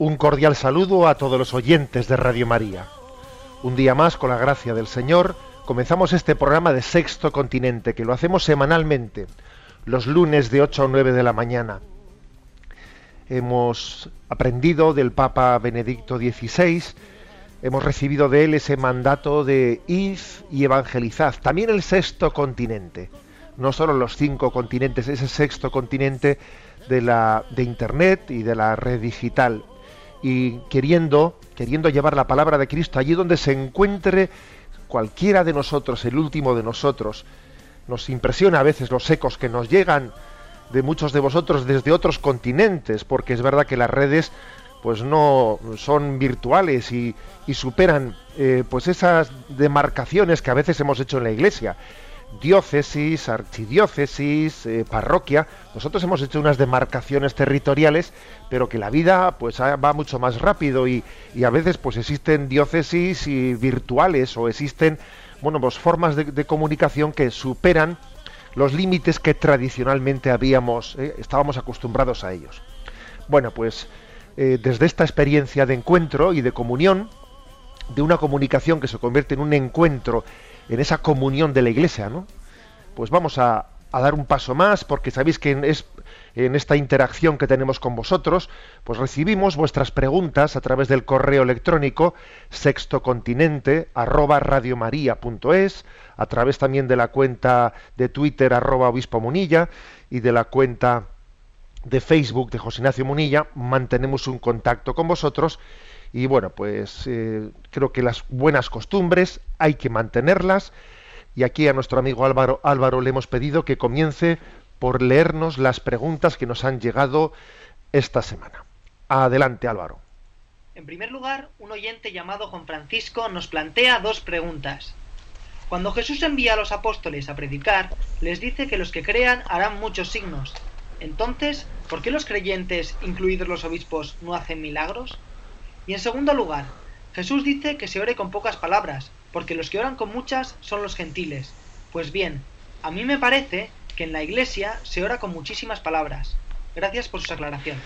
Un cordial saludo a todos los oyentes de Radio María. Un día más, con la gracia del Señor, comenzamos este programa de Sexto Continente, que lo hacemos semanalmente, los lunes de 8 a 9 de la mañana. Hemos aprendido del Papa Benedicto XVI, hemos recibido de él ese mandato de id y evangelizad, también el sexto continente, no solo los cinco continentes, ese sexto continente de, la, de Internet y de la red digital y queriendo, queriendo llevar la palabra de Cristo allí donde se encuentre cualquiera de nosotros, el último de nosotros. Nos impresiona a veces los ecos que nos llegan de muchos de vosotros desde otros continentes, porque es verdad que las redes pues no son virtuales y, superan eh, pues esas demarcaciones que a veces hemos hecho en la iglesia diócesis, archidiócesis, eh, parroquia. Nosotros hemos hecho unas demarcaciones territoriales, pero que la vida pues va mucho más rápido y, a veces pues existen diócesis y virtuales o existen bueno pues formas de, comunicación que superan los límites que tradicionalmente habíamos eh, estábamos acostumbrados a ellos. Bueno pues eh, desde esta experiencia de encuentro y de comunión, de una comunicación que se convierte en un encuentro en esa comunión de la iglesia, ¿no? Pues vamos a, dar un paso más, porque sabéis que en, es, en esta interacción que tenemos con vosotros, pues recibimos vuestras preguntas a través del correo electrónico sextocontinente arroba a través también de la cuenta de Twitter arroba obispo munilla y de la cuenta de Facebook de José Ignacio Munilla, mantenemos un contacto con vosotros y bueno, pues eh, creo que las buenas costumbres hay que mantenerlas. Y aquí a nuestro amigo Álvaro, Álvaro le hemos pedido que comience por leernos las preguntas que nos han llegado esta semana. Adelante, Álvaro. En primer lugar, un oyente llamado Juan Francisco nos plantea dos preguntas. Cuando Jesús envía a los apóstoles a predicar, les dice que los que crean harán muchos signos. Entonces, ¿por qué los creyentes, incluidos los obispos, no hacen milagros? Y en segundo lugar, Jesús dice que se ore con pocas palabras, porque los que oran con muchas son los gentiles. Pues bien, a mí me parece que en la Iglesia se ora con muchísimas palabras. Gracias por sus aclaraciones.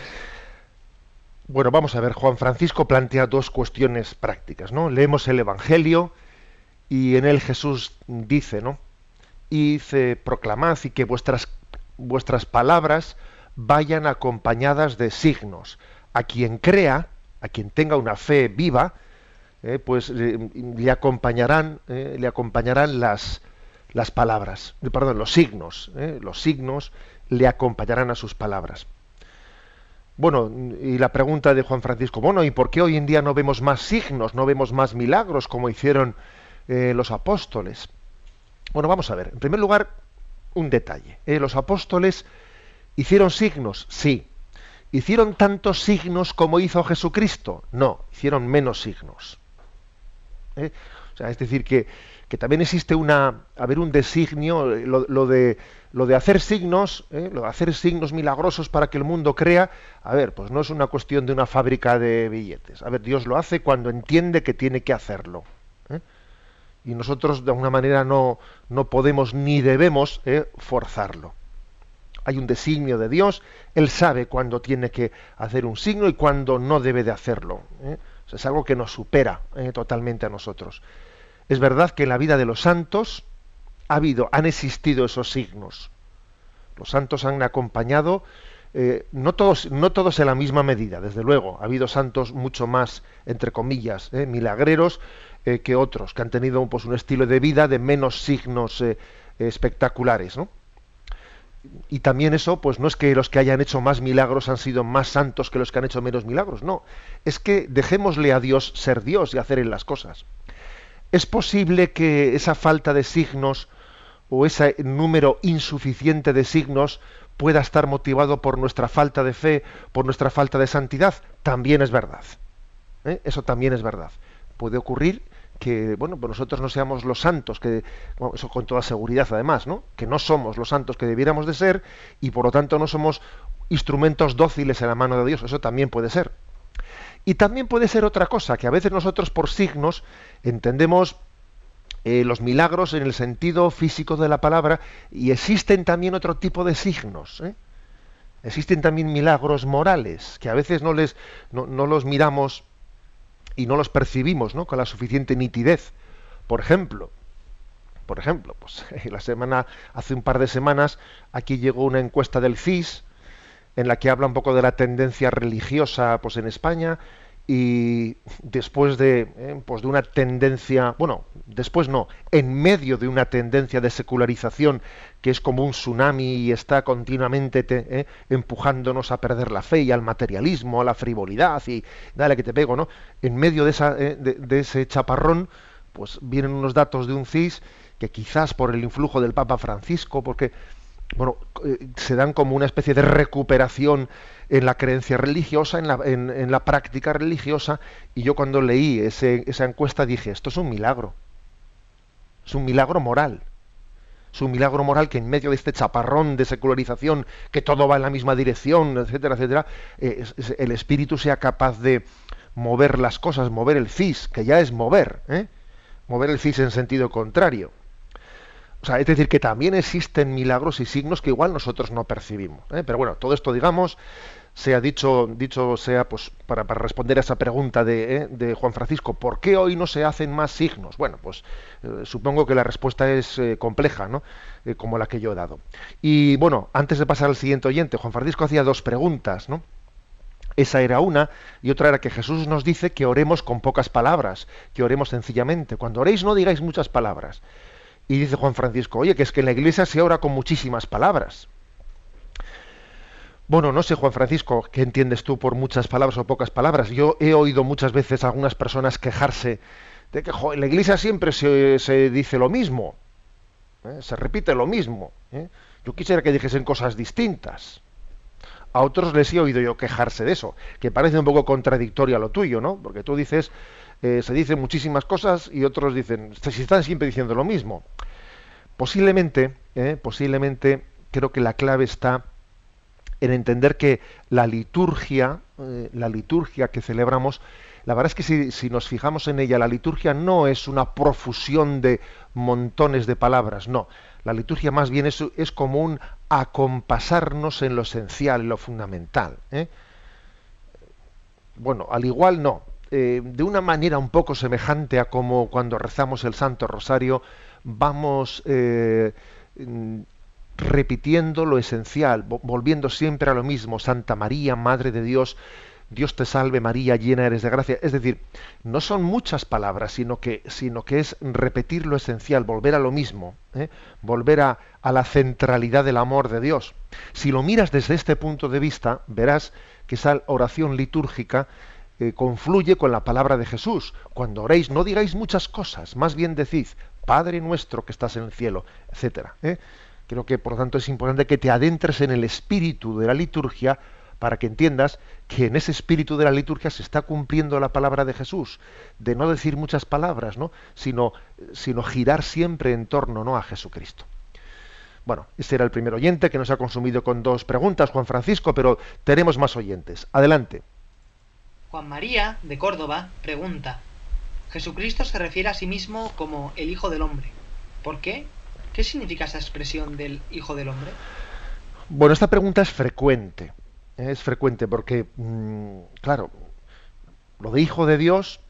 Bueno, vamos a ver, Juan Francisco plantea dos cuestiones prácticas, ¿no? Leemos el Evangelio y en él Jesús dice, ¿no? Y proclamad y que vuestras, vuestras palabras vayan acompañadas de signos. A quien crea, a quien tenga una fe viva, eh, pues le acompañarán, eh, le acompañarán las, las palabras, perdón, los signos, eh, los signos le acompañarán a sus palabras. Bueno, y la pregunta de Juan Francisco, bueno, ¿y por qué hoy en día no vemos más signos, no vemos más milagros como hicieron los apóstoles? Bueno, vamos a ver. En primer lugar, un detalle. los apóstoles hicieron signos, sí, ¿Hicieron tantos signos como hizo Jesucristo? No, hicieron menos signos. ¿Eh? O sea, es decir, que, también existe una, a ver, un designio, lo, de, lo de hacer signos, ¿eh? lo de hacer signos milagrosos para que el mundo crea, a ver, pues no es una cuestión de una fábrica de billetes. A ver, Dios lo hace cuando entiende que tiene que hacerlo. ¿eh? Y nosotros de alguna manera no, no podemos ni debemos forzarlo hay un designio de Dios, Él sabe cuándo tiene que hacer un signo y cuándo no debe de hacerlo. ¿eh? es algo que nos supera ¿eh? totalmente a nosotros. Es verdad que en la vida de los santos ha habido, han existido esos signos. Los santos han acompañado, eh, no, todos, no todos en la misma medida, desde luego. Ha habido santos mucho más, entre comillas, milagreros, que otros, que han tenido pues, un estilo de vida de menos signos espectaculares. ¿no? Y también eso, pues no es que los que hayan hecho más milagros han sido más santos que los que han hecho menos milagros, no. Es que dejémosle a Dios ser Dios y hacer en las cosas. Es posible que esa falta de signos o ese número insuficiente de signos pueda estar motivado por nuestra falta de fe, por nuestra falta de santidad, también es verdad. ¿Eh? Eso también es verdad. Puede ocurrir que bueno, pues nosotros no seamos los santos, que eso con toda seguridad además, ¿no? Que no somos los santos que debiéramos de ser y por lo tanto no somos instrumentos dóciles en la mano de Dios. Eso también puede ser. Y también puede ser otra cosa, que a veces nosotros por signos entendemos eh, los milagros en el sentido físico de la palabra y existen también otro tipo de signos. ¿eh? Existen también milagros morales que a veces no, les, no, los miramos y no los percibimos ¿no? con la suficiente nitidez. Por ejemplo, por ejemplo, pues la semana, hace un par de semanas, aquí llegó una encuesta del CIS en la que habla un poco de la tendencia religiosa pues en España y después de, eh, pues de una tendencia, bueno, después no, en medio de una tendencia de secularización que es como un tsunami y está continuamente eh, empujándonos a perder la fe y al materialismo, a la frivolidad y dale que te pego, ¿no? En medio de, esa, eh, de ese chaparrón, pues vienen unos datos de un CIS que quizás por el influjo del Papa Francisco, porque bueno, eh, se dan como una especie de recuperación en la creencia religiosa, en la, en, la práctica religiosa, y yo cuando leí esa encuesta dije, esto es un milagro, es un milagro moral, es un milagro moral que en medio de este chaparrón de secularización, que todo va en la misma dirección, etcétera, etcétera, eh, el espíritu sea capaz de mover las cosas, mover el cis, que ya es mover, ¿eh? mover el cis en sentido contrario. O sea, es decir, que también existen milagros y signos que igual nosotros no percibimos. ¿eh? Pero bueno, todo esto, digamos, sea dicho, dicho sea pues para, responder a esa pregunta ¿eh? de, Juan Francisco, ¿por qué hoy no se hacen más signos? Bueno, pues eh, supongo que la respuesta es compleja, ¿no? como la que yo he dado. Y bueno, antes de pasar al siguiente oyente, Juan Francisco hacía dos preguntas, ¿no? Esa era una, y otra era que Jesús nos dice que oremos con pocas palabras, que oremos sencillamente. Cuando oréis no digáis muchas palabras. Y dice Juan Francisco, oye, que es que en la iglesia se ora con muchísimas palabras. Bueno, no sé, Juan Francisco, ¿qué entiendes tú por muchas palabras o pocas palabras? Yo he oído muchas veces a algunas personas quejarse de que en la iglesia siempre se, dice lo mismo, ¿eh? se repite lo mismo. ¿eh? Yo quisiera que dijesen cosas distintas. A otros les he oído yo quejarse de eso, que parece un poco contradictorio a lo tuyo, ¿no? Porque tú dices eh, se dicen muchísimas cosas y otros dicen, si están siempre diciendo lo mismo. Posiblemente, eh, posiblemente, creo que la clave está en entender que la liturgia, eh, la liturgia que celebramos, la verdad es que si, si, nos fijamos en ella, la liturgia no es una profusión de montones de palabras, no. La liturgia más bien es, es como un acompasarnos en lo esencial, en lo fundamental. Bueno, al igual no, eh, de una manera un poco semejante a como cuando rezamos el Santo Rosario, vamos eh, mm, repitiendo lo esencial, volviendo siempre a lo mismo, Santa María, Madre de Dios, Dios te salve María, llena eres de gracia. Es decir, no son muchas palabras, sino que, sino que es repetir lo esencial, volver a lo mismo, ¿eh? volver a, a, la centralidad del amor de Dios. Si lo miras desde este punto de vista, verás que esa oración litúrgica confluye con la palabra de Jesús. Cuando oréis, no digáis muchas cosas, más bien decid, Padre nuestro que estás en el cielo, etcétera. ¿eh? Creo que por lo tanto es importante que te adentres en el espíritu de la liturgia para que entiendas que en ese espíritu de la liturgia se está cumpliendo la palabra de Jesús, de no decir muchas palabras, ¿no? sino, sino girar siempre en torno ¿no? a Jesucristo. Bueno, este era el primer oyente que nos ha consumido con dos preguntas, Juan Francisco, pero tenemos más oyentes. Adelante. Juan María, de Córdoba, pregunta, Jesucristo se refiere a sí mismo como el Hijo del Hombre. ¿Por qué? ¿Qué significa esa expresión del Hijo del Hombre? Bueno, esta pregunta es frecuente. ¿eh? Es frecuente porque, mm, claro, lo de Hijo de Dios,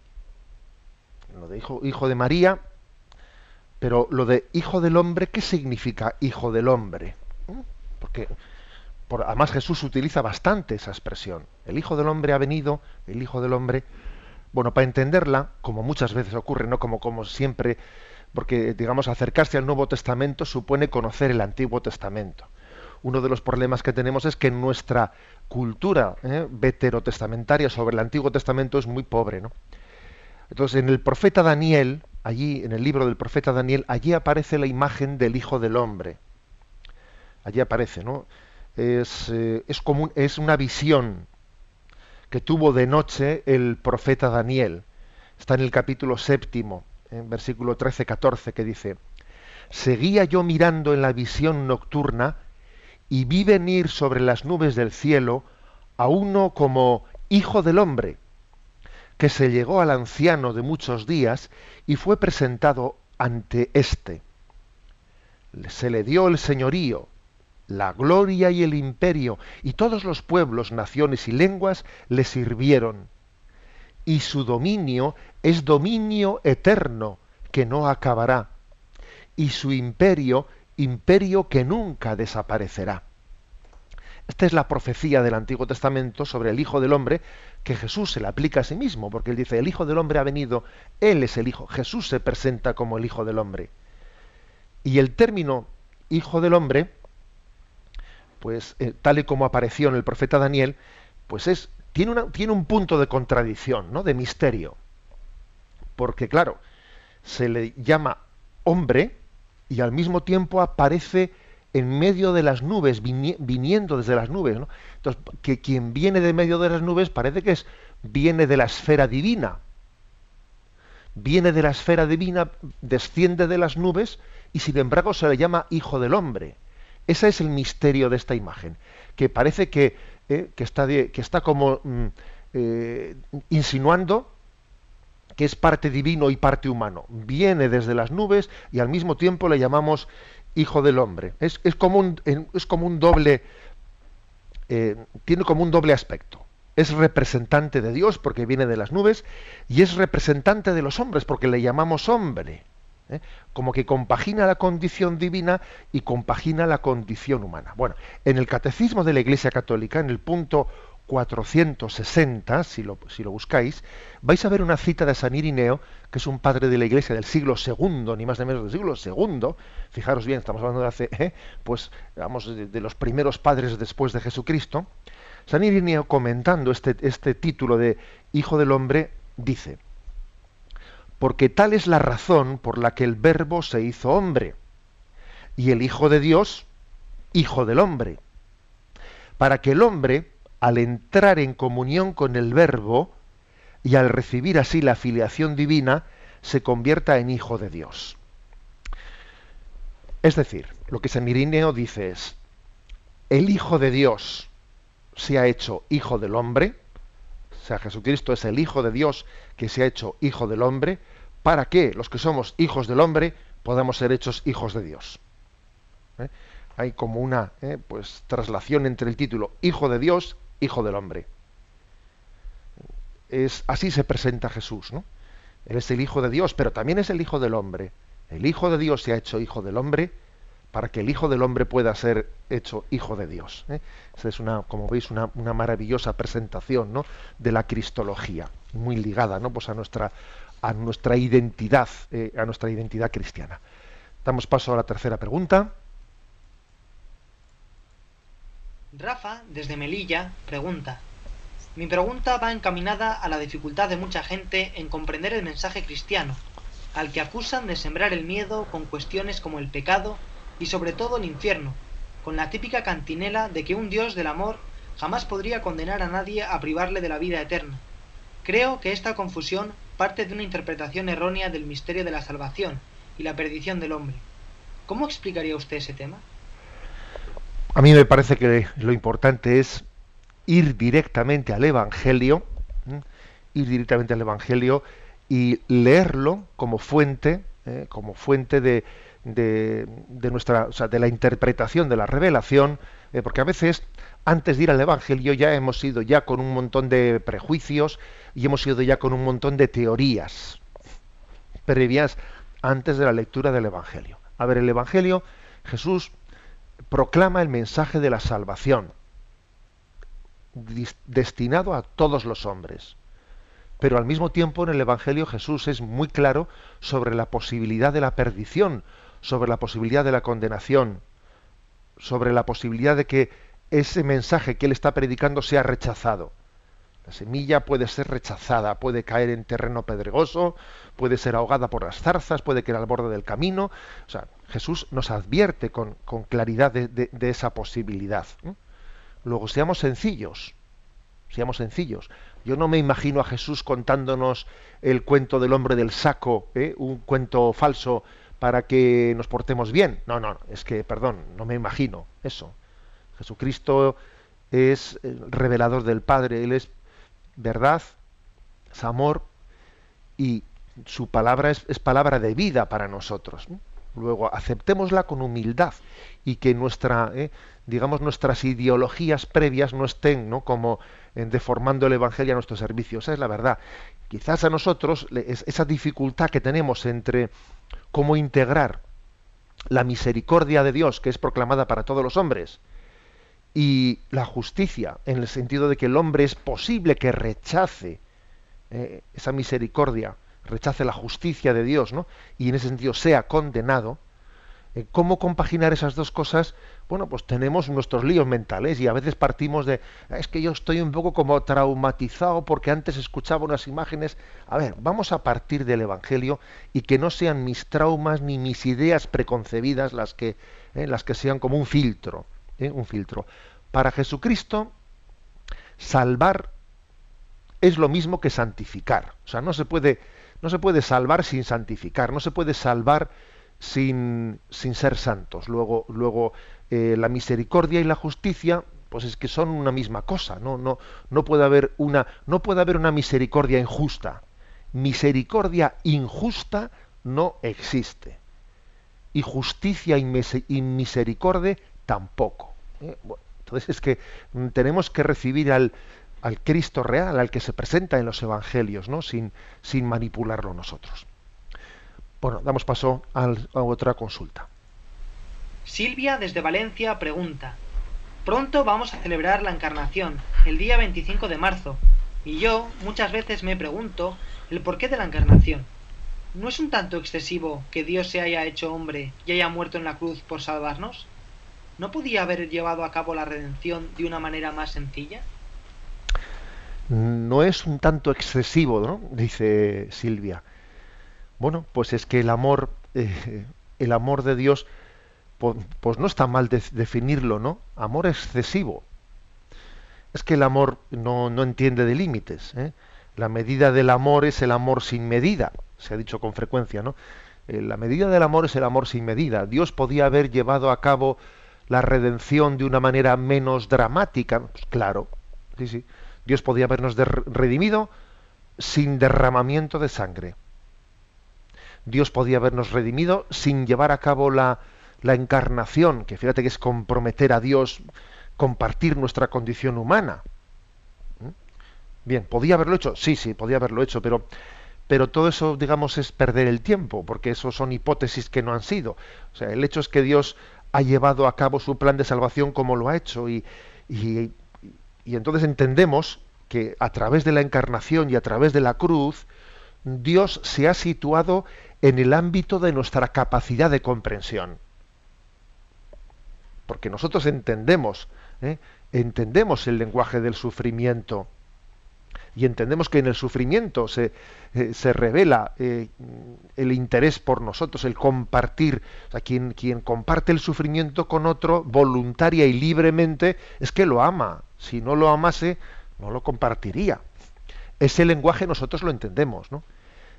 lo de Hijo, hijo de María, pero lo de Hijo del Hombre, ¿qué significa Hijo del Hombre? ¿Mm? Además Jesús utiliza bastante esa expresión. El Hijo del Hombre ha venido, el Hijo del Hombre, Bueno, para entenderla, como muchas veces ocurre, no como, como siempre, porque digamos acercarse al Nuevo Testamento supone conocer el Antiguo Testamento. Uno de los problemas que tenemos es que nuestra cultura ¿eh? veterotestamentaria sobre el Antiguo Testamento es muy pobre, ¿no? Entonces, en el profeta Daniel, allí, en el libro del profeta Daniel, allí aparece la imagen del Hijo del Hombre. Allí aparece, ¿no? Es, eh, es, es una visión que tuvo de noche el profeta Daniel. Está en el capítulo séptimo, en versículo 13-14, que dice, Seguía yo mirando en la visión nocturna y vi venir sobre las nubes del cielo a uno como hijo del hombre, que se llegó al anciano de muchos días y fue presentado ante éste. Se le dio el señorío, la gloria y el imperio, y todos los pueblos, naciones y lenguas le sirvieron. Y su dominio es dominio eterno, que no acabará, y su imperio, imperio que nunca desaparecerá. Esta es la profecía del Antiguo Testamento sobre el Hijo del Hombre que Jesús se le aplica a sí mismo, porque él dice, el Hijo del Hombre ha venido, Él es el Hijo, Jesús se presenta como el Hijo del Hombre. Y el término Hijo del Hombre pues eh, tal y como apareció en el profeta Daniel, pues es tiene, una, tiene un punto de contradicción, ¿no? De misterio. Porque claro, se le llama hombre y al mismo tiempo aparece en medio de las nubes, viniendo desde las nubes, ¿no? Entonces, que quien viene de medio de las nubes parece que es viene de la esfera divina. Viene de la esfera divina, desciende de las nubes y sin embargo se le llama hijo del hombre. Ese es el misterio de esta imagen, que parece que, eh, está, que está, como mm, eh, insinuando que es parte divino y parte humano. Viene desde las nubes y al mismo tiempo le llamamos hijo del hombre. Es, como, un, es como, un, doble, eh, tiene como un doble aspecto. Es representante de Dios porque viene de las nubes y es representante de los hombres porque le llamamos hombre. ¿Eh? como que compagina la condición divina y compagina la condición humana. Bueno, en el Catecismo de la Iglesia Católica, en el punto 460, si lo, si lo buscáis, vais a ver una cita de San Irineo, que es un padre de la Iglesia del siglo II, ni más ni menos del siglo II. Fijaros bien, estamos hablando de hace, ¿eh? pues, vamos, de, los primeros padres después de Jesucristo. San Irineo, comentando este, este título de Hijo del Hombre, dice, porque tal es la razón por la que el Verbo se hizo hombre, y el Hijo de Dios, Hijo del hombre, para que el hombre, al entrar en comunión con el Verbo, y al recibir así la filiación divina, se convierta en Hijo de Dios. Es decir, lo que San Irineo dice es, el Hijo de Dios se ha hecho Hijo del hombre, o sea, Jesucristo es el Hijo de Dios que se ha hecho Hijo del hombre, para que los que somos hijos del hombre podamos ser hechos hijos de Dios. ¿Eh? Hay como una ¿eh? pues, traslación entre el título Hijo de Dios, Hijo del hombre. Es, así se presenta Jesús, ¿no? Él es el Hijo de Dios, pero también es el Hijo del hombre. El Hijo de Dios se ha hecho Hijo del hombre para que el Hijo del hombre pueda ser hecho Hijo de Dios. ¿eh? Esa es una, como veis, una, una, maravillosa presentación ¿no? de la cristología, muy ligada ¿no? pues a nuestra a nuestra identidad, eh, a nuestra identidad cristiana. Damos paso a la tercera pregunta. Rafa, desde Melilla, pregunta. Mi pregunta va encaminada a la dificultad de mucha gente en comprender el mensaje cristiano, al que acusan de sembrar el miedo con cuestiones como el pecado y sobre todo el infierno, con la típica cantinela de que un Dios del amor jamás podría condenar a nadie a privarle de la vida eterna. Creo que esta confusión parte de una interpretación errónea del misterio de la salvación y la perdición del hombre. ¿Cómo explicaría usted ese tema? A mí me parece que lo importante es ir directamente al Evangelio, ir directamente al Evangelio y leerlo como fuente, ¿eh? como fuente de, de, nuestra, o sea, de la interpretación de la revelación, eh, porque a veces antes de ir al Evangelio ya hemos ido ya con un montón de prejuicios y hemos ido ya con un montón de teorías previas antes de la lectura del Evangelio. A ver, el Evangelio, Jesús proclama el mensaje de la salvación destinado a todos los hombres. Pero al mismo tiempo en el Evangelio Jesús es muy claro sobre la posibilidad de la perdición, sobre la posibilidad de la condenación, sobre la posibilidad de que ese mensaje que él está predicando sea rechazado. La semilla puede ser rechazada, puede caer en terreno pedregoso, puede ser ahogada por las zarzas, puede caer al borde del camino. O sea, Jesús nos advierte con, claridad de, esa posibilidad. Luego, seamos sencillos, seamos sencillos. Yo no me imagino a Jesús contándonos el cuento del hombre del saco, ¿eh? un cuento falso para que nos portemos bien. No, no, es que, perdón, no me imagino eso. Jesucristo es revelador del Padre, Él es verdad, es amor y su palabra es, palabra de vida para nosotros. Luego, aceptémosla con humildad y que nuestra, eh, digamos, nuestras ideologías previas no estén ¿no? como deformando el Evangelio a nuestro servicio. Esa es la verdad. Quizás a nosotros esa dificultad que tenemos entre cómo integrar la misericordia de Dios, que es proclamada para todos los hombres, y la justicia, en el sentido de que el hombre es posible que rechace eh, esa misericordia, rechace la justicia de Dios, ¿no? y en ese sentido sea condenado, ¿cómo compaginar esas dos cosas? Bueno, pues tenemos nuestros líos mentales y a veces partimos de, ah, es que yo estoy un poco como traumatizado porque antes escuchaba unas imágenes. A ver, vamos a partir del Evangelio y que no sean mis traumas ni mis ideas preconcebidas las que, eh, las que sean como un filtro. ¿eh? un filtro. Para Jesucristo, salvar es lo mismo que santificar. O sea, no se puede, no se puede salvar sin santificar, no se puede salvar sin, sin ser santos. Luego, luego eh, la misericordia y la justicia, pues es que son una misma cosa. No, no, no puede haber una, no puede haber una misericordia injusta. Misericordia injusta no existe. Y justicia y misericordia tampoco. ¿eh? entonces es que tenemos que recibir al, al, Cristo real, al que se presenta en los Evangelios, ¿no? sin, sin manipularlo nosotros. Bueno, damos paso a otra consulta. Silvia desde Valencia pregunta, pronto vamos a celebrar la Encarnación, el día 25 de marzo, y yo muchas veces me pregunto el porqué de la Encarnación. ¿No es un tanto excesivo que Dios se haya hecho hombre y haya muerto en la cruz por salvarnos? ¿no podía haber llevado a cabo la redención de una manera más sencilla? No es un tanto excesivo, ¿no? Dice Silvia. Bueno, pues es que el amor, eh, el amor de Dios, pues, no está mal definirlo, ¿no? Amor excesivo. Es que el amor no, entiende de límites. ¿eh? La medida del amor es el amor sin medida, se ha dicho con frecuencia, ¿no? Eh, la medida del amor es el amor sin medida. Dios podía haber llevado a cabo la redención de una manera menos dramática, pues claro, sí, sí, Dios podía habernos redimido sin derramamiento de sangre. Dios podía habernos redimido sin llevar a cabo la, la encarnación, que fíjate que es comprometer a Dios, compartir nuestra condición humana. ¿Mm? Bien, ¿podía haberlo hecho? Sí, sí, podía haberlo hecho, pero, pero todo eso, digamos, es perder el tiempo, porque eso son hipótesis que no han sido. O sea, el hecho es que Dios ha llevado a cabo su plan de salvación como lo ha hecho y, y, entonces entendemos que a través de la encarnación y a través de la cruz, Dios se ha situado en el ámbito de nuestra capacidad de comprensión. Porque nosotros entendemos, ¿eh? entendemos el lenguaje del sufrimiento y entendemos que en el sufrimiento se, eh, se revela eh, el interés por nosotros, el compartir. Quien, quien comparte el sufrimiento con otro voluntaria y libremente es que lo ama. Si no lo amase, no lo compartiría. Ese lenguaje nosotros lo entendemos, ¿no?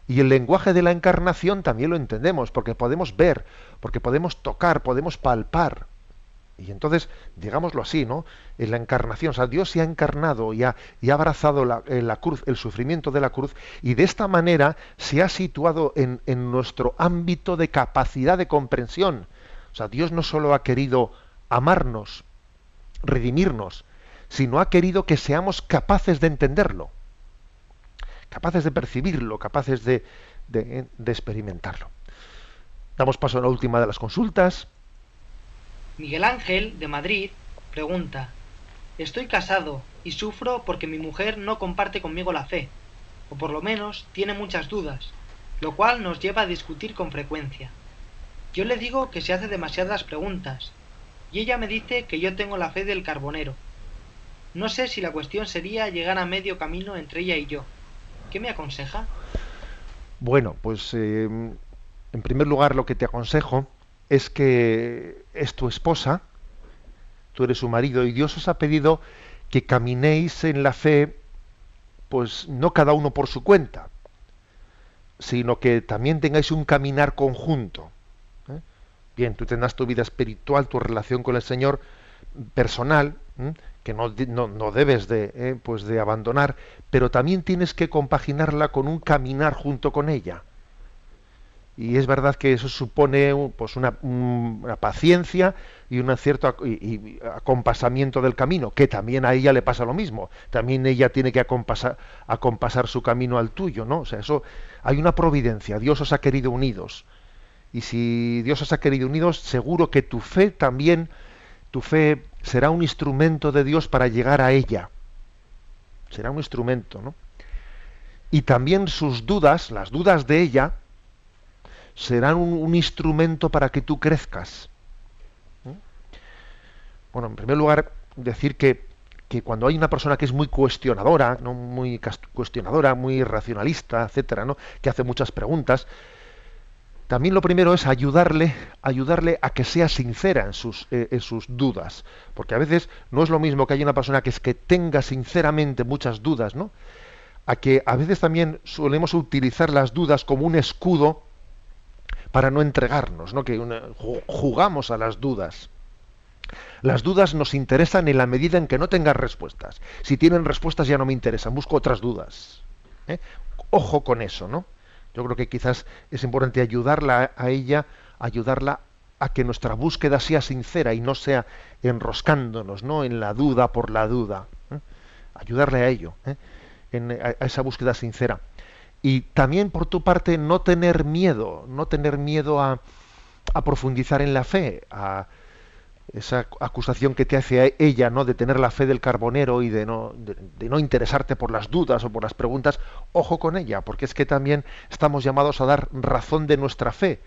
Y el lenguaje de la encarnación también lo entendemos, porque podemos ver, porque podemos tocar, podemos palpar. Y entonces, digámoslo así, ¿no? En la encarnación, o sea, Dios se ha encarnado y ha, y ha abrazado la, la, cruz, el sufrimiento de la cruz, y de esta manera se ha situado en, en nuestro ámbito de capacidad de comprensión. O sea, Dios no solo ha querido amarnos, redimirnos, sino ha querido que seamos capaces de entenderlo, capaces de percibirlo, capaces de, de, experimentarlo. Damos paso a la última de las consultas. Miguel Ángel, de Madrid, pregunta Estoy casado y sufro porque mi mujer no comparte conmigo la fe. o por lo menos tiene muchas dudas, lo cual nos lleva a discutir con frecuencia. Yo le digo que se hace demasiadas preguntas, y ella me dice que yo tengo la fe del carbonero. No sé si la cuestión sería llegar a medio camino entre ella y yo. ¿Qué me aconseja? Bueno, pues eh, en primer lugar lo que te aconsejo es que es tu esposa, tú eres su marido y Dios os ha pedido que caminéis en la fe, pues no cada uno por su cuenta, sino que también tengáis un caminar conjunto. ¿eh? Bien, tú tendrás tu vida espiritual, tu relación con el Señor personal, que no, no, debes de, ¿eh? pues de abandonar, pero también tienes que compaginarla con un caminar junto con ella y es verdad que eso supone pues una, paciencia y un cierto y, acompasamiento del camino, que también a ella le pasa lo mismo. También ella tiene que acompasar, acompasar su camino al tuyo, ¿no? O sea, eso hay una providencia. Dios os ha querido unidos. Y si Dios os ha querido unidos, seguro que tu fe también, tu fe será un instrumento de Dios para llegar a ella. Será un instrumento, ¿no? Y también sus dudas, las dudas de ella, serán un, instrumento para que tú crezcas. ¿Mm? Bueno, en primer lugar, decir que, cuando hay una persona que es muy cuestionadora, ¿no? muy cuestionadora, muy racionalista, etcétera, ¿no? que hace muchas preguntas, también lo primero es ayudarle, ayudarle a que sea sincera en sus, eh, en sus dudas. Porque a veces no es lo mismo que haya una persona que es que tenga sinceramente muchas dudas, ¿no? A que a veces también solemos utilizar las dudas como un escudo para no entregarnos, ¿no? que jugamos a las dudas. Las dudas nos interesan en la medida en que no tengan respuestas. Si tienen respuestas ya no me interesan, busco otras dudas. ¿eh? Ojo con eso, ¿no? Yo creo que quizás es importante ayudarla a ella, ayudarla a que nuestra búsqueda sea sincera y no sea enroscándonos, ¿no? En la duda por la duda. ¿eh? Ayudarle a ello, ¿eh? en, a esa búsqueda sincera y también por tu parte no tener miedo, no tener miedo a, profundizar en la fe, a esa acusación que te hace ella, ¿no? de tener la fe del carbonero y de no, de, no interesarte por las dudas o por las preguntas, ojo con ella, porque es que también estamos llamados a dar razón de nuestra fe.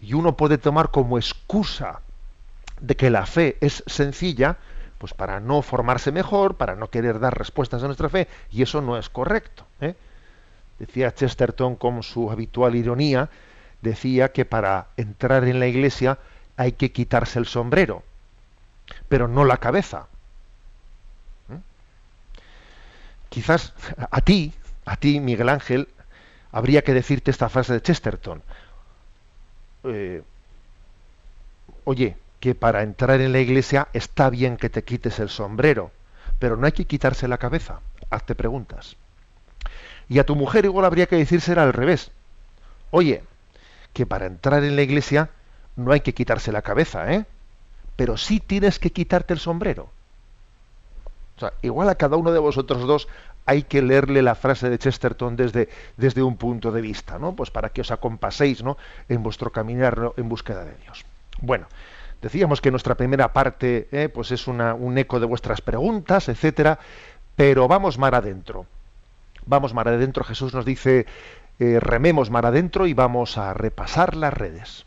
Y uno puede tomar como excusa de que la fe es sencilla, pues para no formarse mejor, para no querer dar respuestas a nuestra fe, y eso no es correcto. ¿eh? decía Chesterton con su habitual ironía, decía que para entrar en la iglesia hay que quitarse el sombrero, pero no la cabeza. ¿Mm? Quizás a ti, a ti, Miguel Ángel, habría que decirte esta frase de Chesterton. Eh, oye, que para entrar en la iglesia está bien que te quites el sombrero, pero no hay que quitarse la cabeza. Hazte preguntas. Y a tu mujer igual habría que decírsela al revés. Oye, que para entrar en la iglesia no hay que quitarse la cabeza, ¿eh? Pero sí tienes que quitarte el sombrero. O sea, igual a cada uno de vosotros dos hay que leerle la frase de Chesterton desde, desde un punto de vista, ¿no? Pues para que os acompaséis, ¿no? En vuestro caminar en búsqueda de Dios. Bueno, decíamos que nuestra primera parte, ¿eh? pues es una, un eco de vuestras preguntas, etcétera, pero vamos mar adentro. Vamos mar adentro, Jesús nos dice, eh, rememos mar adentro y vamos a repasar las redes.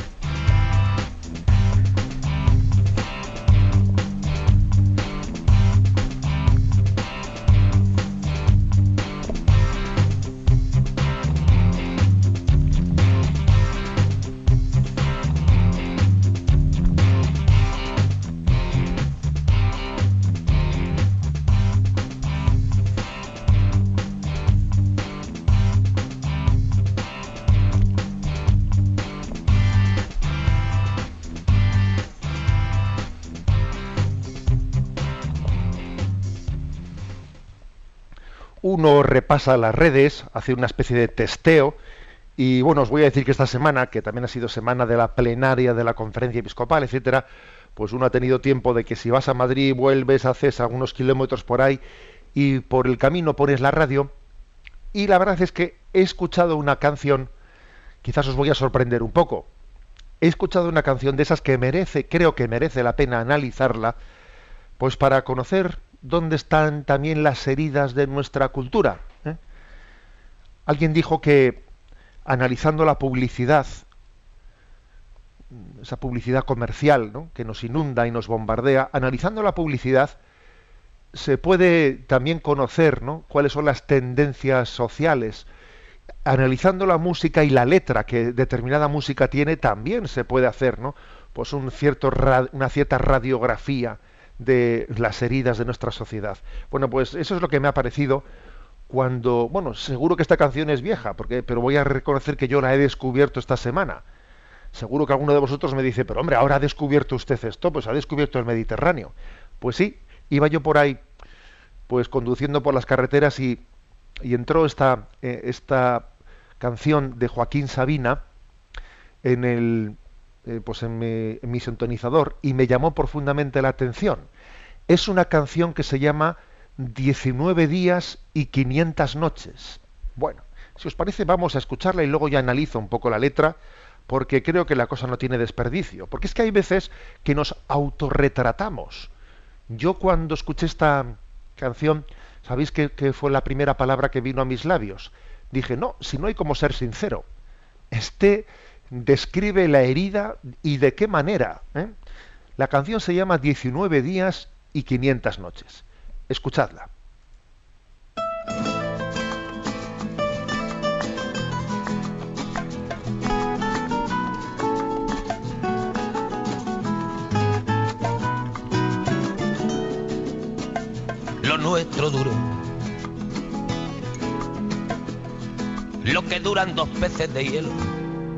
Uno repasa las redes, hace una especie de testeo, y bueno, os voy a decir que esta semana, que también ha sido semana de la plenaria de la conferencia episcopal, etcétera, pues uno ha tenido tiempo de que si vas a Madrid, vuelves, haces algunos kilómetros por ahí, y por el camino pones la radio, Y la verdad es que he escuchado una canción, quizás os voy a sorprender un poco. He escuchado una canción de esas que merece, creo que merece la pena analizarla, pues para conocer dónde están también las heridas de nuestra cultura. ¿eh? Alguien dijo que analizando la publicidad, esa publicidad comercial que nos inunda y nos bombardea, analizando la publicidad, se puede también conocer cuáles son las tendencias sociales. Analizando la música y la letra que determinada música tiene, también se puede hacer ¿no? pues un cierto, una cierta radiografía de las heridas de nuestra sociedad. Bueno, pues eso es lo que me ha parecido cuando, bueno, seguro que esta canción es vieja, porque, pero voy a reconocer que yo la he descubierto esta semana. Seguro que alguno de vosotros me dice, pero hombre, ahora ha descubierto usted esto, pues ha descubierto el Mediterráneo. Pues sí, iba yo por ahí, pues conduciendo por las carreteras y, y entró esta, eh, esta canción de Joaquín Sabina en el, eh, pues en mi, en mi sintonizador y me llamó profundamente la atención. Es una canción que se llama 19 días y 500 noches. Bueno, si os parece vamos a escucharla y luego ya analizo un poco la letra porque creo que la cosa no tiene desperdicio. Porque es que hay veces que nos autorretratamos. Yo cuando escuché esta canción, ¿sabéis qué, fue la primera palabra que vino a mis labios? Dije, no, si no hay como ser sincero. Este describe la herida y de qué manera. ¿eh? La canción se llama 19 días y 500 noches. Escuchadla. Lo nuestro duro. Lo que duran dos peces de hielo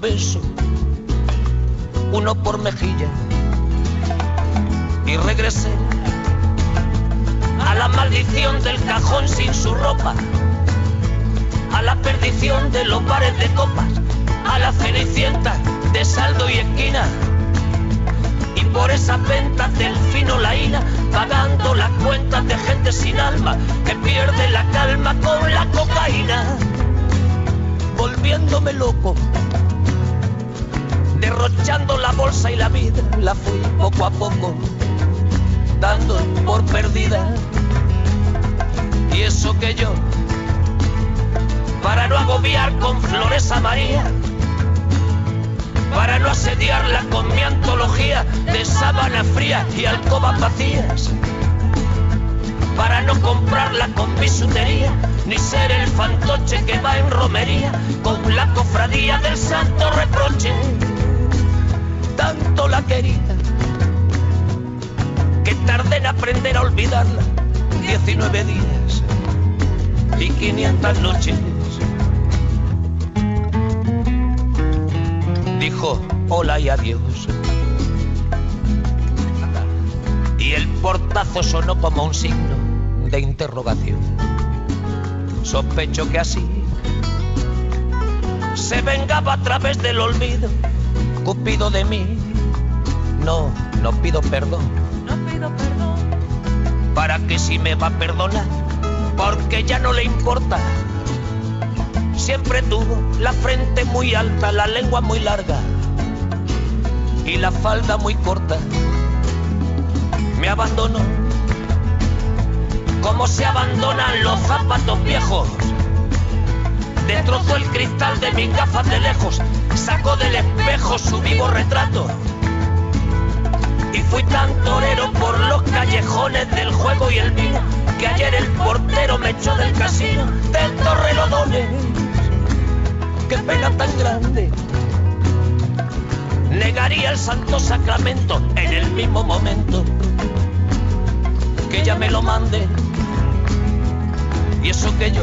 besos, uno por mejilla y regresé a la maldición del cajón sin su ropa, a la perdición de los bares de copas, a la cenicienta de saldo y esquina. Y por esas ventas del fino laína, pagando las cuentas de gente sin alma que pierde la calma con la cocaína volviéndome loco. Derrochando la bolsa y la vida, la fui poco a poco, dando por perdida. Y eso que yo, para no agobiar con flores a María, para no asediarla con mi antología de sábana fría y alcobas vacías, para no comprarla con bisutería ni ser el fantoche que va en romería con la cofradía del santo reproche. Tanto la querida que tardé en aprender a olvidarla 19 días y 500 noches. Dijo hola y adiós. Y el portazo sonó como un signo de interrogación Sospecho que así se vengaba a través del olvido, Cupido de mí. No, no pido perdón. No pido perdón. ¿Para que si me va a perdonar? Porque ya no le importa. Siempre tuvo la frente muy alta, la lengua muy larga y la falda muy corta. Me abandonó como se abandonan los zapatos viejos destrozó el cristal de mis gafas de lejos, sacó del espejo su vivo retrato. Y fui tan torero por los callejones del juego y el vino, que ayer el portero me echó del casino del Torrelodones. Qué pena tan grande. Negaría el santo sacramento en el mismo momento que ella me lo mande. Y eso que yo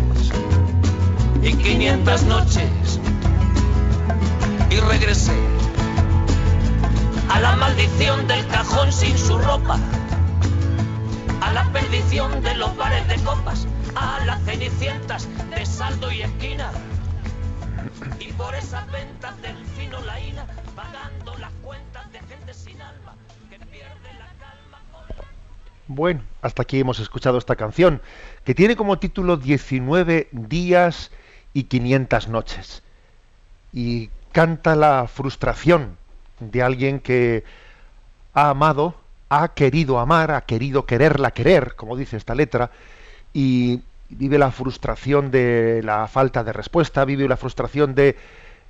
y 500 noches y regresé a la maldición del cajón sin su ropa, a la perdición de los bares de copas, a las cenicientas de saldo y esquina. Y por esas ventas del fino laína, pagando las cuentas de gente sin alma que pierde la calma. Bueno, hasta aquí hemos escuchado esta canción, que tiene como título 19 días y 500 noches. Y canta la frustración de alguien que ha amado, ha querido amar, ha querido quererla querer, como dice esta letra, y vive la frustración de la falta de respuesta, vive la frustración de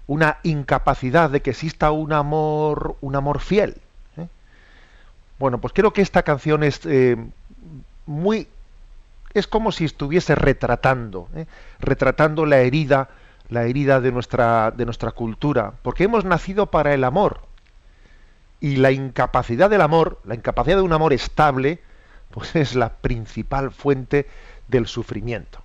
una incapacidad de que exista un amor, un amor fiel. ¿eh? Bueno, pues creo que esta canción es eh, muy, es como si estuviese retratando, ¿eh? retratando la herida la herida de nuestra, de nuestra cultura, porque hemos nacido para el amor. Y la incapacidad del amor, la incapacidad de un amor estable, pues es la principal fuente del sufrimiento.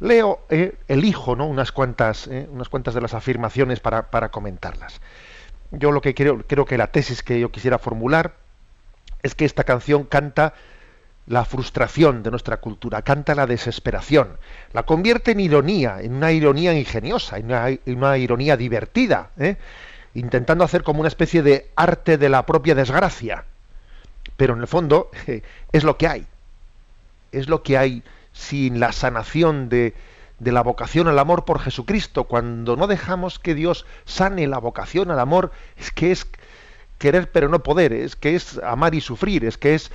Leo, eh, elijo ¿no? unas, cuantas, eh, unas cuantas de las afirmaciones para, para comentarlas. Yo lo que creo, creo que la tesis que yo quisiera formular es que esta canción canta la frustración de nuestra cultura, canta la desesperación, la convierte en ironía, en una ironía ingeniosa, en una, ironía divertida, ¿eh? intentando hacer como una especie de arte de la propia desgracia. Pero en el fondo es lo que hay. Es lo que hay sin la sanación de, de la vocación al amor por Jesucristo. Cuando no dejamos que Dios sane la vocación al amor, es que es querer pero no poder, es que es amar y sufrir, es que es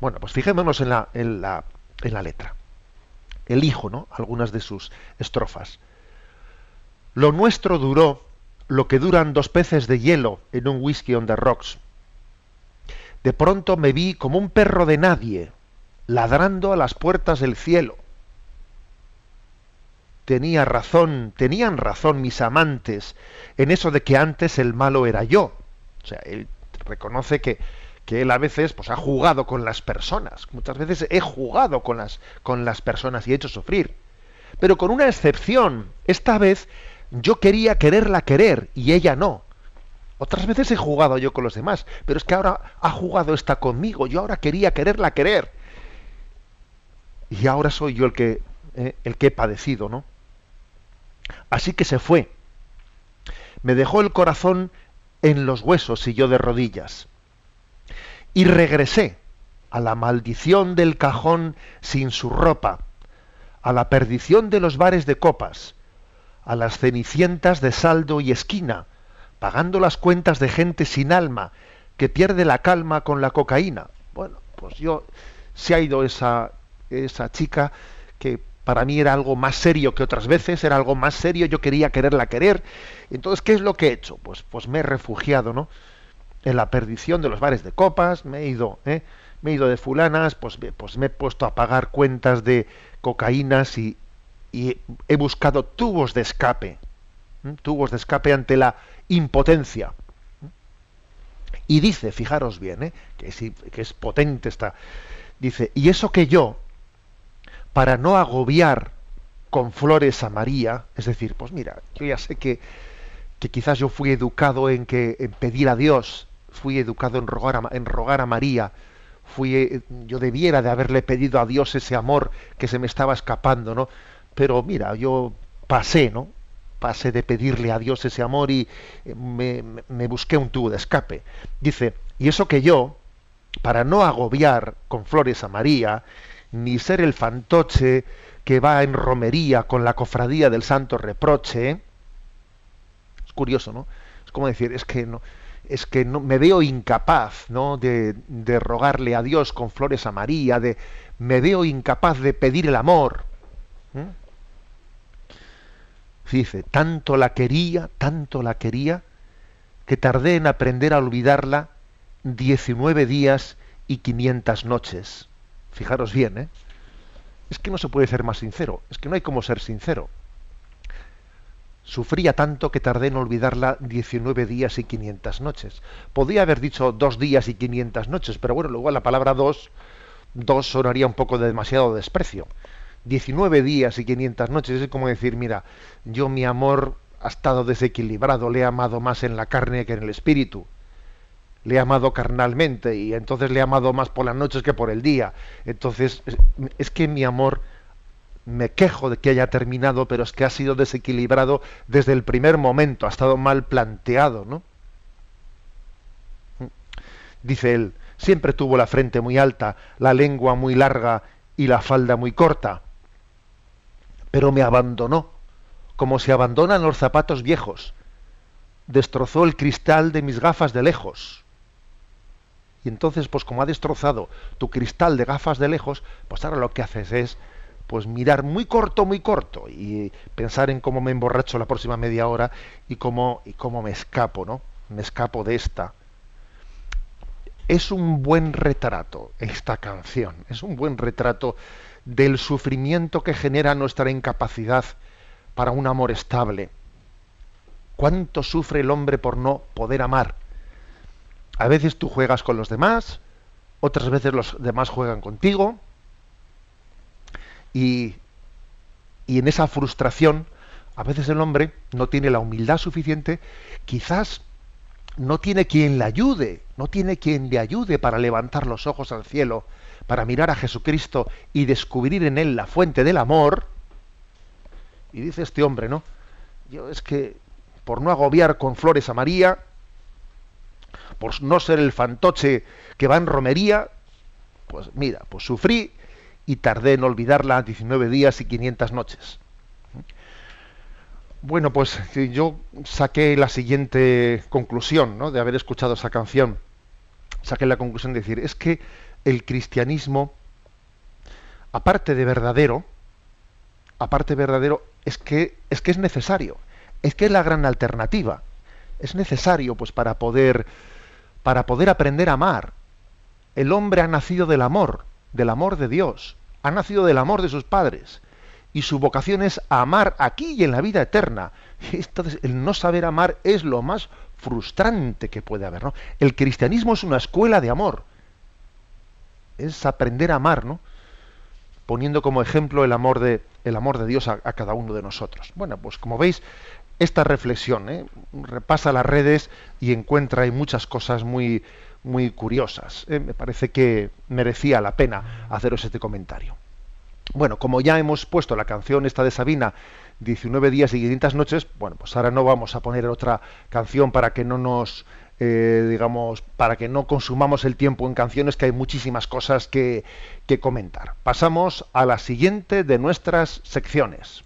bueno, pues fijémonos en la, en la, en la letra. Elijo, ¿no? Algunas de sus estrofas. Lo nuestro duró lo que duran dos peces de hielo en un whisky on the rocks. De pronto me vi como un perro de nadie, ladrando a las puertas del cielo. Tenía razón, tenían razón mis amantes en eso de que antes el malo era yo. O sea, él reconoce que que él a veces pues ha jugado con las personas. Muchas veces he jugado con las, con las personas y he hecho sufrir. Pero con una excepción. Esta vez yo quería quererla querer y ella no. Otras veces he jugado yo con los demás, pero es que ahora ha jugado esta conmigo. Yo ahora quería quererla querer. Y ahora soy yo el que, eh, el que he padecido, ¿no? Así que se fue. Me dejó el corazón en los huesos y yo de rodillas y regresé a la maldición del cajón sin su ropa, a la perdición de los bares de copas, a las cenicientas de saldo y esquina, pagando las cuentas de gente sin alma, que pierde la calma con la cocaína. Bueno, pues yo se ha ido esa, esa chica que para mí era algo más serio que otras veces, era algo más serio, yo quería quererla querer. Entonces, ¿qué es lo que he hecho? Pues, pues me he refugiado, ¿no? En la perdición de los bares de copas, me he ido, ¿eh? me he ido de fulanas, pues, pues me he puesto a pagar cuentas de cocaínas y, he buscado tubos de escape, tubos de escape ante la impotencia. Y dice, fijaros bien, ¿eh? que, es, que es potente esta, dice, y eso que yo, para no agobiar con flores a María, es decir, pues mira, yo ya sé que, que quizás yo fui educado en que en pedir a Dios fui educado en rogar a, en rogar a María, fui, eh, yo debiera de haberle pedido a Dios ese amor que se me estaba escapando, ¿no? Pero mira, yo pasé, ¿no? pasé de pedirle a Dios ese amor y eh, me, me busqué un tubo de escape. Dice, y eso que yo, para no agobiar con flores a María, ni ser el fantoche que va en romería con la cofradía del santo reproche, es curioso, ¿no? Es como decir, es que no, es que no, me veo incapaz ¿no? de, de, rogarle a Dios con flores a María, de, me veo incapaz de pedir el amor. ¿Mm? Dice, tanto la quería, tanto la quería, que tardé en aprender a olvidarla 19 días y 500 noches. Fijaros bien, ¿eh? Es que no se puede ser más sincero, es que no hay como ser sincero. Sufría tanto que tardé en olvidarla 19 días y 500 noches. Podía haber dicho dos días y 500 noches, pero bueno, luego la palabra dos, dos sonaría un poco de demasiado desprecio. 19 días y 500 noches es como decir, mira, yo mi amor ha estado desequilibrado, le he amado más en la carne que en el espíritu. Le he amado carnalmente y entonces le he amado más por las noches que por el día. Entonces, es, es que mi amor me quejo de que haya terminado, pero es que ha sido desequilibrado desde el primer momento, ha estado mal planteado, ¿no? Dice él, siempre tuvo la frente muy alta, la lengua muy larga y la falda muy corta, pero me abandonó, como se abandonan los zapatos viejos, destrozó el cristal de mis gafas de lejos. Y entonces, pues como ha destrozado tu cristal de gafas de lejos, pues ahora lo que haces es pues mirar muy corto, muy corto y pensar en cómo me emborracho la próxima media hora y cómo, y cómo me escapo, ¿no? Me escapo de esta. Es un buen retrato esta canción, es un buen retrato del sufrimiento que genera nuestra incapacidad para un amor estable. ¿Cuánto sufre el hombre por no poder amar? A veces tú juegas con los demás, otras veces los demás juegan contigo, y, en esa frustración, a veces el hombre no tiene la humildad suficiente, quizás no tiene quien le ayude, no tiene quien le ayude para levantar los ojos al cielo, para mirar a Jesucristo y descubrir en él la fuente del amor. Y dice este hombre, ¿no? Yo es que por no agobiar con flores a María, por no ser el fantoche que va en romería, pues mira, pues sufrí y tardé en olvidarla 19 días y 500 noches. Bueno, pues yo saqué la siguiente conclusión ¿no? de haber escuchado esa canción. Saqué la conclusión de decir, es que el cristianismo, aparte de verdadero, aparte de verdadero, es que es que es necesario, es que es la gran alternativa. Es necesario, pues, para poder, para poder aprender a amar. El hombre ha nacido del amor, del amor de Dios, ha nacido del amor de sus padres y su vocación es amar aquí y en la vida eterna. Entonces, el no saber amar es lo más frustrante que puede haber, ¿no? El cristianismo es una escuela de amor. Es aprender a amar, ¿no? Poniendo como ejemplo el amor de, el amor de Dios a, cada uno de nosotros. Bueno, pues como veis, esta reflexión ¿eh? repasa las redes y encuentra hay muchas cosas muy, muy curiosas. ¿eh? Me parece que merecía la pena haceros este comentario. Bueno, como ya hemos puesto la canción esta de Sabina, 19 días y 500 noches, bueno, pues ahora no vamos a poner otra canción para que no nos, eh, digamos, para que no consumamos el tiempo en canciones, que hay muchísimas cosas que, que comentar. Pasamos a la siguiente de nuestras secciones.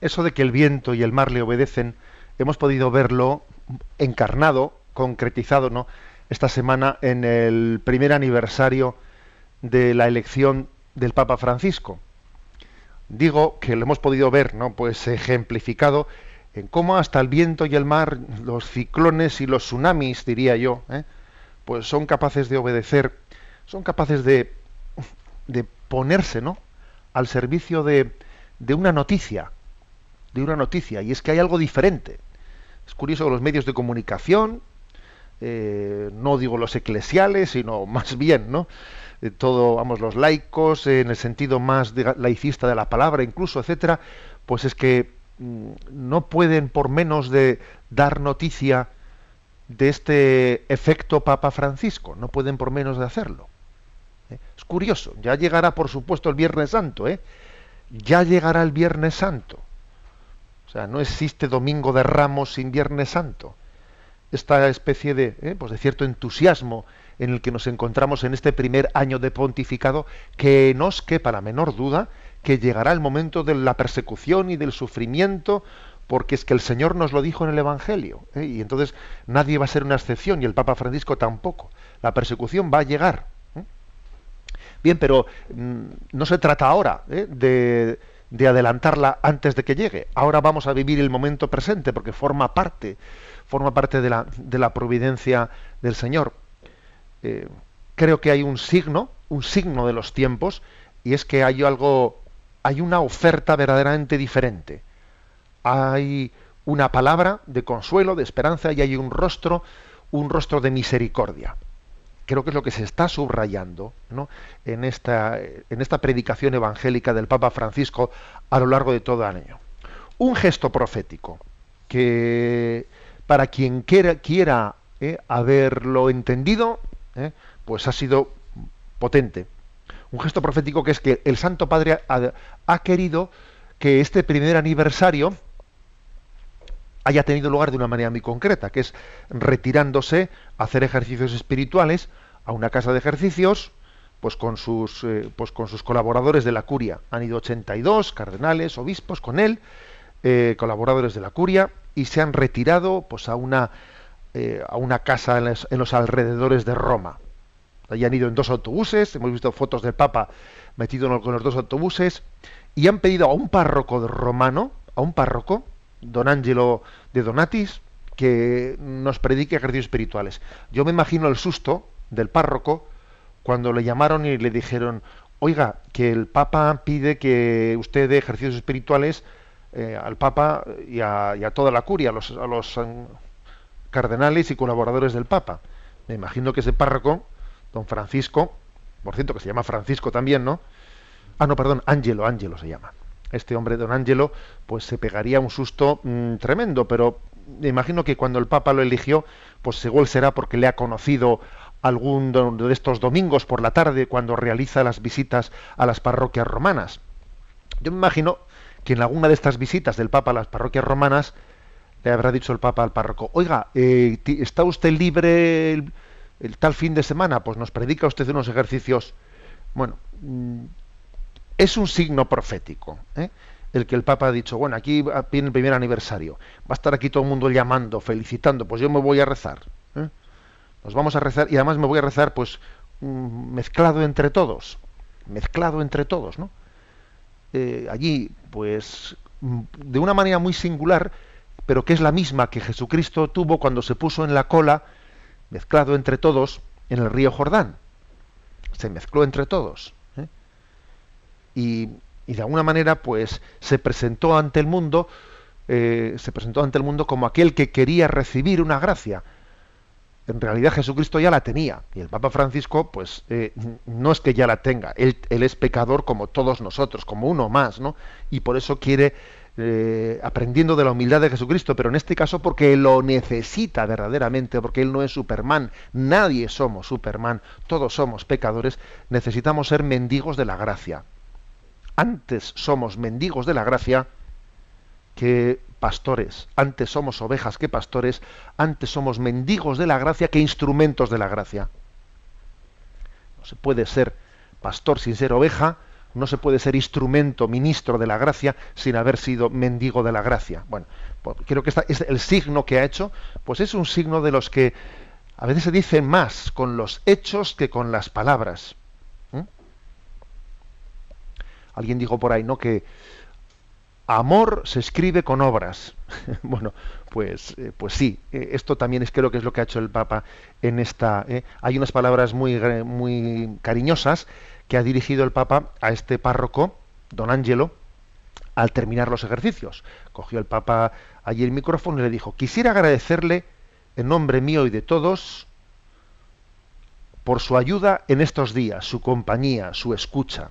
Eso de que el viento y el mar le obedecen, hemos podido verlo encarnado, concretizado, ¿no? Esta semana en el primer aniversario de la elección del Papa Francisco. Digo que lo hemos podido ver, ¿no? Pues ejemplificado en cómo hasta el viento y el mar, los ciclones y los tsunamis, diría yo, ¿eh? pues son capaces de obedecer, son capaces de, de ponerse, ¿no? Al servicio de, de una noticia, de una noticia, y es que hay algo diferente. Es curioso que los medios de comunicación, eh, no digo los eclesiales, sino más bien, ¿no? Eh, todo, vamos, los laicos, en el sentido más laicista de la palabra, incluso, etcétera, pues es que mm, no pueden por menos de dar noticia de este efecto Papa Francisco, no pueden por menos de hacerlo. ¿eh? Es curioso, ya llegará por supuesto el Viernes Santo, ¿eh? ya llegará el Viernes Santo. O sea, no existe Domingo de Ramos sin Viernes Santo. Esta especie de, ¿eh? pues de cierto entusiasmo en el que nos encontramos en este primer año de pontificado, que nos quepa la menor duda que llegará el momento de la persecución y del sufrimiento, porque es que el Señor nos lo dijo en el Evangelio, ¿eh? y entonces nadie va a ser una excepción, y el Papa Francisco tampoco. La persecución va a llegar. ¿eh? Bien, pero mm, no se trata ahora de de adelantarla antes de que llegue. Ahora vamos a vivir el momento presente porque forma parte, forma parte de la, de la providencia del Señor. Eh, creo que hay un signo, un signo de los tiempos, y es que hay algo, hay una oferta verdaderamente diferente. Hay una palabra de consuelo, de esperanza, y hay un rostro, un rostro de misericordia creo que es lo que se está subrayando en, esta, en esta predicación evangélica del Papa Francisco a lo largo de todo el año. Un gesto profético que para quien quiera, quiera eh, haberlo entendido, eh, pues ha sido potente. Un gesto profético que es que el Santo Padre ha querido que este primer aniversario, haya tenido lugar de una manera muy concreta, que es retirándose a hacer ejercicios espirituales a una casa de ejercicios, pues con sus, eh, pues con sus colaboradores de la curia. Han ido 82 cardenales, obispos con él, eh, colaboradores de la curia, y se han retirado pues a una, eh, a una casa en los, en los, alrededores de Roma. Allí han ido en dos autobuses, hemos visto fotos del Papa metido con los dos autobuses, y han pedido a un párroco romano, a un párroco, don Angelo de Donatis, que nos predique ejercicios espirituales. Yo me imagino el susto del párroco cuando le llamaron y le dijeron, oiga, que el Papa pide que usted dé ejercicios espirituales eh, al Papa y a, toda la curia, a los, a los um, cardenales y colaboradores del Papa. Me imagino que ese párroco, don Francisco, por cierto que se llama Francisco también, ¿no? Ah, no, perdón, Ángelo, Ángelo se llama este hombre, don Angelo, pues se pegaría un susto mm, tremendo, pero me imagino que cuando el Papa lo eligió, pues igual será porque le ha conocido algún de estos domingos por la tarde cuando realiza las visitas a las parroquias romanas. Yo me imagino que en alguna de estas visitas del Papa a las parroquias romanas le habrá dicho el Papa al párroco, oiga, eh, ¿está usted libre el, el, tal fin de semana? Pues nos predica usted unos ejercicios. Bueno, mm, es un signo profético. ¿eh? El que el Papa ha dicho, bueno, aquí viene el primer aniversario, va a estar aquí todo el mundo llamando, felicitando, pues yo me voy a rezar. ¿eh? Nos vamos a rezar y además me voy a rezar pues mm, mezclado entre todos, mezclado entre todos, ¿no? Eh, allí, pues, mm, de una manera muy singular, pero que es la misma que Jesucristo tuvo cuando se puso en la cola, mezclado entre todos, en el río Jordán. Se mezcló entre todos y, de alguna manera pues se presentó ante el mundo eh, se presentó ante el mundo como aquel que quería recibir una gracia. En realidad Jesucristo ya la tenía y el Papa Francisco pues eh, no es que ya la tenga él, es pecador como todos nosotros como uno más no y por eso quiere eh, aprendiendo de la humildad de Jesucristo pero en este caso porque lo necesita verdaderamente porque él no es Superman nadie somos Superman todos somos pecadores necesitamos ser mendigos de la gracia antes somos mendigos de la gracia que pastores, antes somos ovejas que pastores, antes somos mendigos de la gracia que instrumentos de la gracia. No se puede ser pastor sin ser oveja, no se puede ser instrumento, ministro de la gracia, sin haber sido mendigo de la gracia. Bueno, pues creo que esta, es el signo que ha hecho, pues es un signo de los que a veces se dice más con los hechos que con las palabras. ¿Mm? Alguien dijo por ahí, ¿no? Que amor se escribe con obras. bueno, pues, eh, pues sí, eh, esto también es creo que es lo que ha hecho el Papa en esta. ¿eh? Hay unas palabras muy, muy cariñosas que ha dirigido el Papa a este párroco, don Angelo, al terminar los ejercicios. Cogió el Papa allí el micrófono y le dijo: Quisiera agradecerle en nombre mío y de todos por su ayuda en estos días, su compañía, su escucha.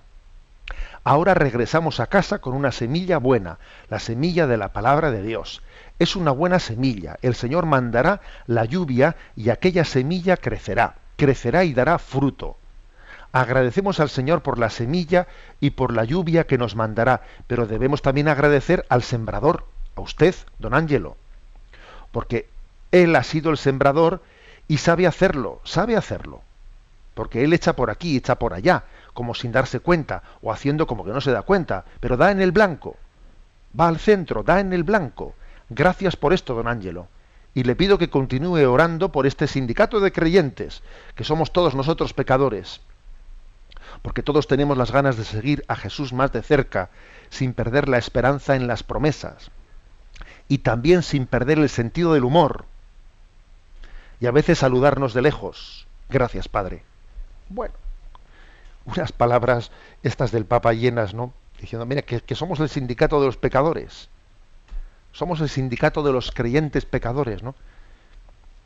Ahora regresamos a casa con una semilla buena, la semilla de la palabra de Dios. Es una buena semilla. El Señor mandará la lluvia y aquella semilla crecerá, crecerá y dará fruto. Agradecemos al Señor por la semilla y por la lluvia que nos mandará, pero debemos también agradecer al sembrador, a usted, don Ángelo, porque Él ha sido el sembrador y sabe hacerlo, sabe hacerlo, porque Él echa por aquí, echa por allá, como sin darse cuenta, o haciendo como que no se da cuenta, pero da en el blanco, va al centro, da en el blanco. Gracias por esto, don Ángelo. Y le pido que continúe orando por este sindicato de creyentes, que somos todos nosotros pecadores, porque todos tenemos las ganas de seguir a Jesús más de cerca, sin perder la esperanza en las promesas, y también sin perder el sentido del humor, y a veces saludarnos de lejos. Gracias, Padre. Bueno, unas palabras estas del Papa llenas, ¿no? Diciendo, mira, que, que, somos el sindicato de los pecadores. Somos el sindicato de los creyentes pecadores, ¿no?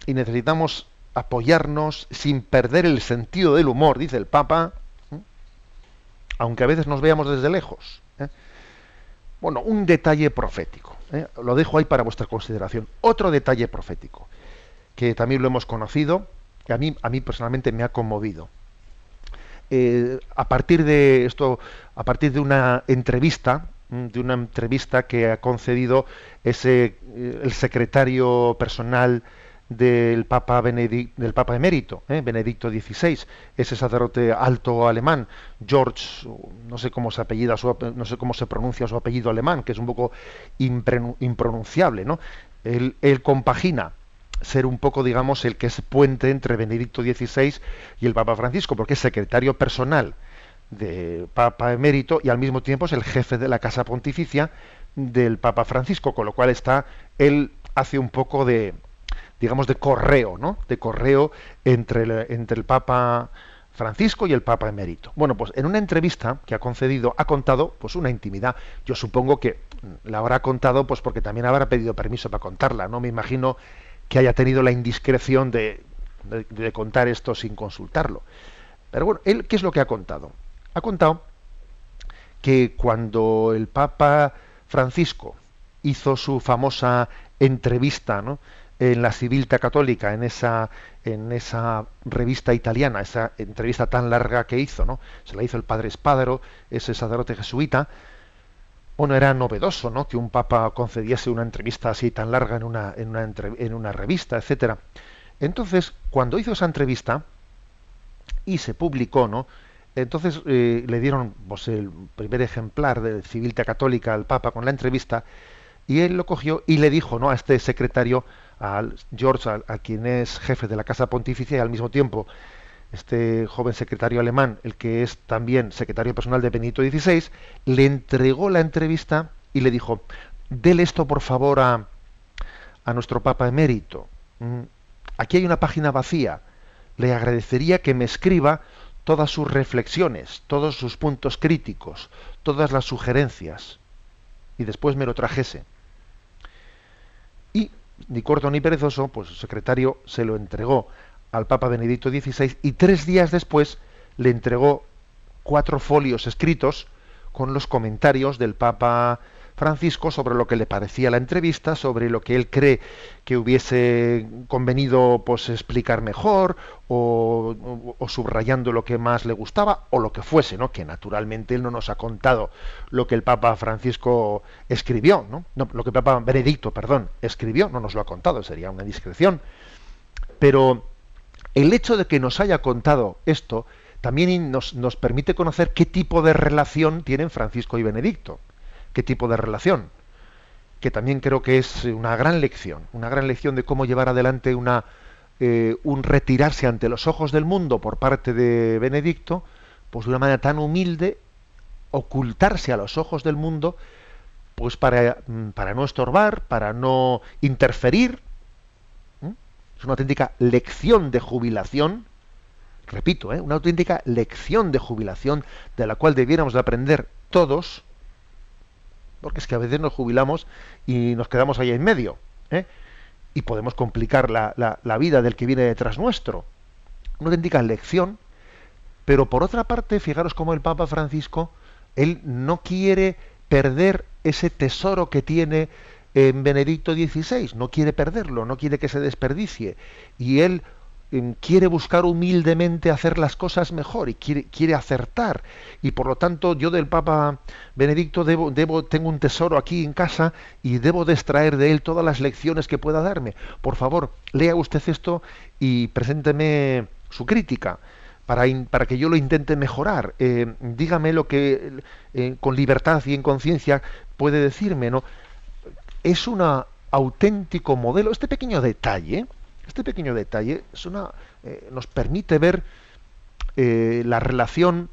Y necesitamos apoyarnos sin perder el sentido del humor, dice el Papa, ¿eh? aunque a veces nos veamos desde lejos. ¿eh? Bueno, un detalle profético. ¿eh? Lo dejo ahí para vuestra consideración. Otro detalle profético, que también lo hemos conocido, que a mí, a mí personalmente me ha conmovido. Eh, a partir de esto, a partir de una entrevista, mm, de una entrevista que ha concedido ese eh, el secretario personal del Papa emérito, eh, Benedicto XVI, ese sacerdote alto alemán, George, no sé cómo se apellida no sé cómo se pronuncia su apellido alemán, que es un poco impronunciable, ¿no? Él compagina ser un poco, digamos, el que es puente entre Benedicto XVI y el Papa Francisco, porque es secretario personal del Papa emérito y al mismo tiempo es el jefe de la Casa Pontificia del Papa Francisco, con lo cual está, él hace un poco de, digamos, de correo, ¿no? De correo entre el, entre el Papa Francisco y el Papa emérito. Bueno, pues en una entrevista que ha concedido ha contado pues una intimidad. Yo supongo que la habrá contado pues porque también habrá pedido permiso para contarla, no me imagino que haya tenido la indiscreción de, de, contar esto sin consultarlo. Pero bueno, él, ¿qué es lo que ha contado? Ha contado que cuando el Papa Francisco hizo su famosa entrevista ¿no? en la Civilta Católica, en esa, en esa revista italiana, esa entrevista tan larga que hizo, ¿no? se la hizo el padre Espadaro, ese sacerdote jesuita, bueno, era novedoso, ¿no? Que un papa concediese una entrevista así tan larga en una, en una, en una revista, etcétera. Entonces, cuando hizo esa entrevista y se publicó, ¿no? Entonces eh, le dieron pues, el primer ejemplar de Civilta Católica al Papa con la entrevista y él lo cogió y le dijo, ¿no? A este secretario, al George, a, a quien es jefe de la Casa Pontificia y al mismo tiempo este joven secretario alemán, el que es también secretario personal de Benito XVI, le entregó la entrevista y le dijo, dele esto por favor a, a nuestro Papa emérito. Mm, aquí hay una página vacía. Le agradecería que me escriba todas sus reflexiones, todos sus puntos críticos, todas las sugerencias. Y después me lo trajese. Y, ni corto ni perezoso, pues el secretario se lo entregó al Papa Benedicto XVI y tres días después le entregó cuatro folios escritos con los comentarios del Papa Francisco sobre lo que le parecía la entrevista, sobre lo que él cree que hubiese convenido pues explicar mejor o, o, subrayando lo que más le gustaba o lo que fuese, ¿no? Que naturalmente él no nos ha contado lo que el Papa Francisco escribió, ¿no? no lo que el Papa Benedicto, perdón, escribió, no nos lo ha contado, sería una discreción. Pero el hecho de que nos haya contado esto también nos, nos permite conocer qué tipo de relación tienen Francisco y Benedicto, qué tipo de relación, que también creo que es una gran lección, una gran lección de cómo llevar adelante una, eh, un retirarse ante los ojos del mundo por parte de Benedicto, pues de una manera tan humilde, ocultarse a los ojos del mundo, pues para, mm, para no estorbar, para no interferir. Es una auténtica lección de jubilación, repito, ¿eh? una auténtica lección de jubilación de la cual debiéramos de aprender todos, porque es que a veces nos jubilamos y nos quedamos ahí en medio. ¿eh? y podemos complicar la, la, vida del que viene detrás nuestro. Una auténtica lección, pero por otra parte, fijaros cómo el Papa Francisco, él no quiere perder ese tesoro que tiene en Benedicto XVI, no quiere perderlo, no quiere que se desperdicie. Y él quiere buscar humildemente hacer las cosas mejor y quiere, quiere acertar. Y por lo tanto, yo del Papa Benedicto debo, debo, tengo un tesoro aquí en casa y debo de extraer de él todas las lecciones que pueda darme. Por favor, lea usted esto y presénteme su crítica. Para, para que yo lo intente mejorar, eh, dígame lo que eh, con libertad y en conciencia puede decirme, ¿no? Es un auténtico modelo, este pequeño detalle, este pequeño detalle eh, nos permite ver eh, la relación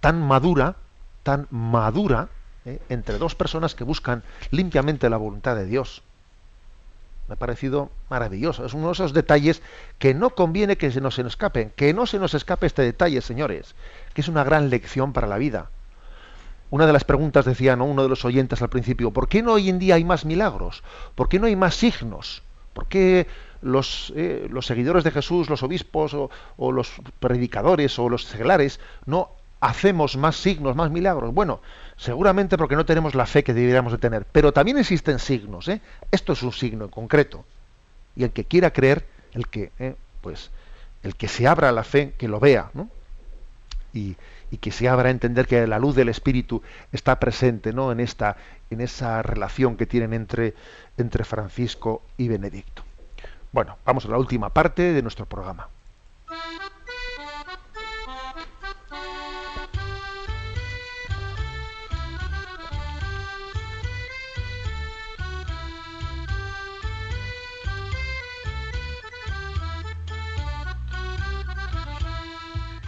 tan madura, tan madura, eh, entre dos personas que buscan limpiamente la voluntad de Dios. Me ha parecido maravilloso. Es uno de esos detalles que no conviene que se nos escapen. Que no se nos escape este detalle, señores. Que es una gran lección para la vida. Una de las preguntas decía uno de los oyentes al principio, ¿por qué no hoy en día hay más milagros? ¿Por qué no hay más signos? ¿Por qué los, eh, los seguidores de Jesús, los obispos o, los predicadores o los seglares no hacemos más signos, más milagros? Bueno, seguramente porque no tenemos la fe que deberíamos de tener. Pero también existen signos. ¿eh? Esto es un signo en concreto. Y el que quiera creer, el que, eh, pues, el que se abra a la fe, que lo vea, ¿no? Y, y que se abra a entender que la luz del Espíritu está presente ¿no? en, esta, en esa relación que tienen entre, entre Francisco y Benedicto. Bueno, vamos a la última parte de nuestro programa.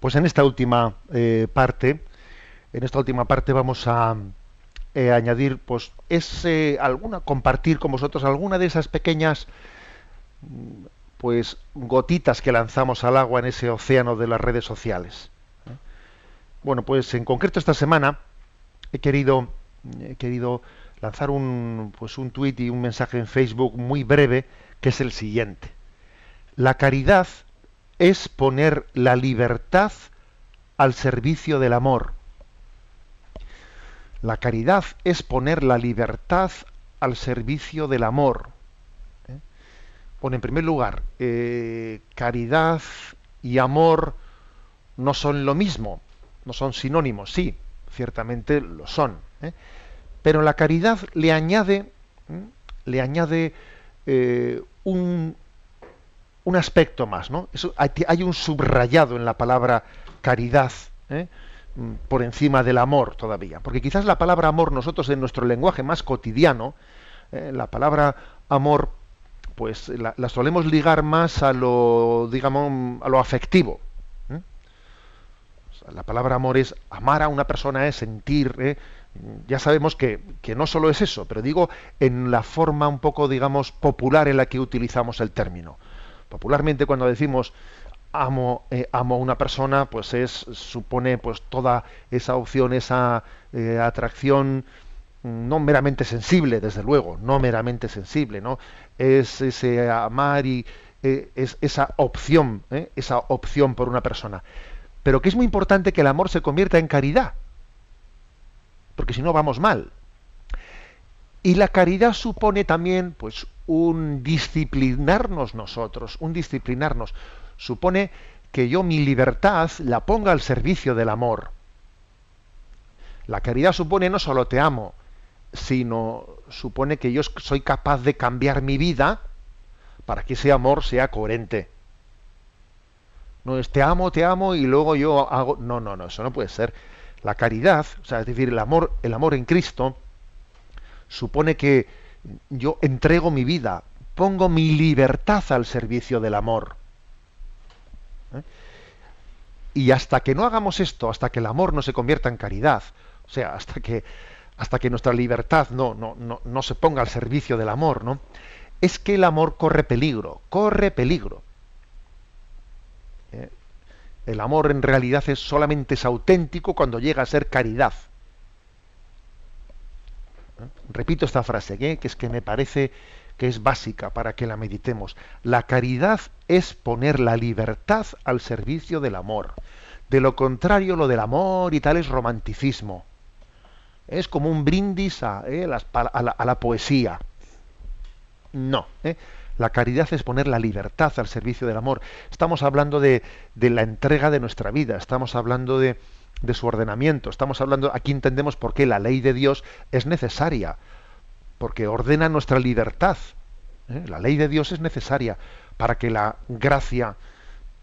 Pues en esta última eh, parte, en esta última parte vamos a eh, añadir, pues, ese, alguna, compartir con vosotros alguna de esas pequeñas, pues, gotitas que lanzamos al agua en ese océano de las redes sociales. Bueno, pues en concreto esta semana he querido, he querido lanzar un, pues, un tuit y un mensaje en Facebook muy breve, que es el siguiente. La caridad es poner la libertad al servicio del amor. La caridad es poner la libertad al servicio del amor. ¿Eh? Bueno, en primer lugar, eh, caridad y amor no son lo mismo, no son sinónimos, sí, ciertamente lo son. ¿eh? Pero la caridad le añade, le añade un, un aspecto más, ¿no? hay, un subrayado en la palabra caridad, ¿eh? mm, por encima del amor todavía. Porque quizás la palabra amor, nosotros en nuestro lenguaje más cotidiano, ¿eh? la palabra amor, pues la, solemos ligar más a lo, digamos, a lo afectivo. ¿eh? la palabra amor es amar a una persona, es sentir, ya sabemos que, que, no solo es eso, pero digo en la forma un poco, digamos, popular en la que utilizamos el término. Popularmente cuando decimos amo, eh, amo a una persona, pues es, supone pues toda esa opción, esa eh, atracción mm, no meramente sensible, desde luego, no meramente sensible, ¿no? Es ese amar y eh, es esa opción, esa opción por una persona. pero que es muy importante que el amor se convierta en caridad, porque si no vamos mal. Y la caridad supone también, pues, un disciplinarnos nosotros, un disciplinarnos. Supone que yo mi libertad la ponga al servicio del amor. La caridad supone no solo te amo, sino supone que yo soy capaz de cambiar mi vida para que ese amor sea coherente. No es te amo, te amo y luego yo hago. No, no, no, eso no puede ser. La caridad, o sea, es decir, el amor, el amor en Cristo, supone que yo entrego mi vida, pongo mi libertad al servicio del amor. ¿Eh? Y hasta que no hagamos esto, hasta que el amor no se convierta en caridad, o sea, hasta que, hasta que nuestra libertad no, no, no, no se ponga al servicio del amor, ¿no? Es que el amor corre peligro, corre peligro. ¿Eh? El amor en realidad es solamente es auténtico cuando llega a ser caridad. ¿Eh? Repito esta frase, ¿eh? que es que me parece que es básica para que la meditemos. La caridad es poner la libertad al servicio del amor. De lo contrario, lo del amor y tal es romanticismo. Es como un brindis a, la, poesía. No. La caridad es poner la libertad al servicio del amor. Estamos hablando de la entrega de nuestra vida, estamos hablando de, de su ordenamiento. Estamos hablando, aquí entendemos por qué la ley de Dios es necesaria, porque ordena nuestra libertad. ¿eh? La ley de Dios es necesaria para que la gracia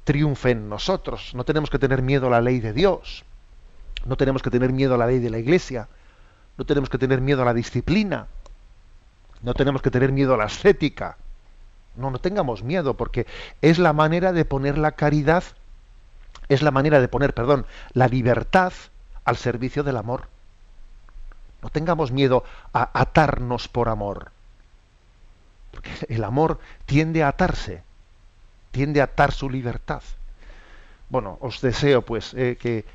triunfe en nosotros. No tenemos que tener miedo a la ley de Dios. No tenemos que tener miedo a la ley de la Iglesia. No tenemos que tener miedo a la disciplina. No tenemos que tener miedo a la ascética. No, no tengamos miedo, porque es la manera de poner la caridad es la manera de poner, perdón, la libertad al servicio del amor. No tengamos miedo a atarnos por amor. Porque el amor tiende a atarse, tiende a atar su libertad. Bueno, os deseo pues eh, que,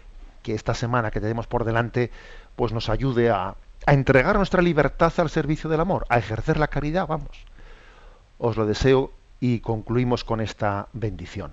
que, esta semana que tenemos por delante pues nos ayude a, a entregar nuestra libertad al servicio del amor, a ejercer la caridad, vamos. Os lo deseo y concluimos con esta bendición.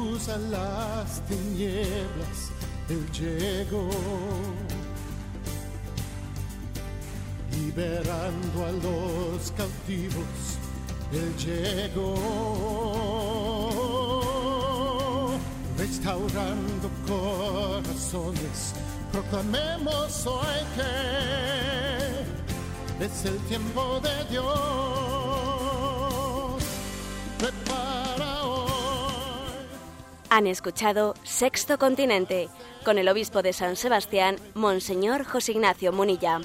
A las tinieblas, Él llegó, liberando a los cautivos, Él llegó, restaurando corazones, proclamemos hoy que es el tiempo de Dios. Han escuchado Sexto Continente con el obispo de San Sebastián, Monseñor José Ignacio Munilla.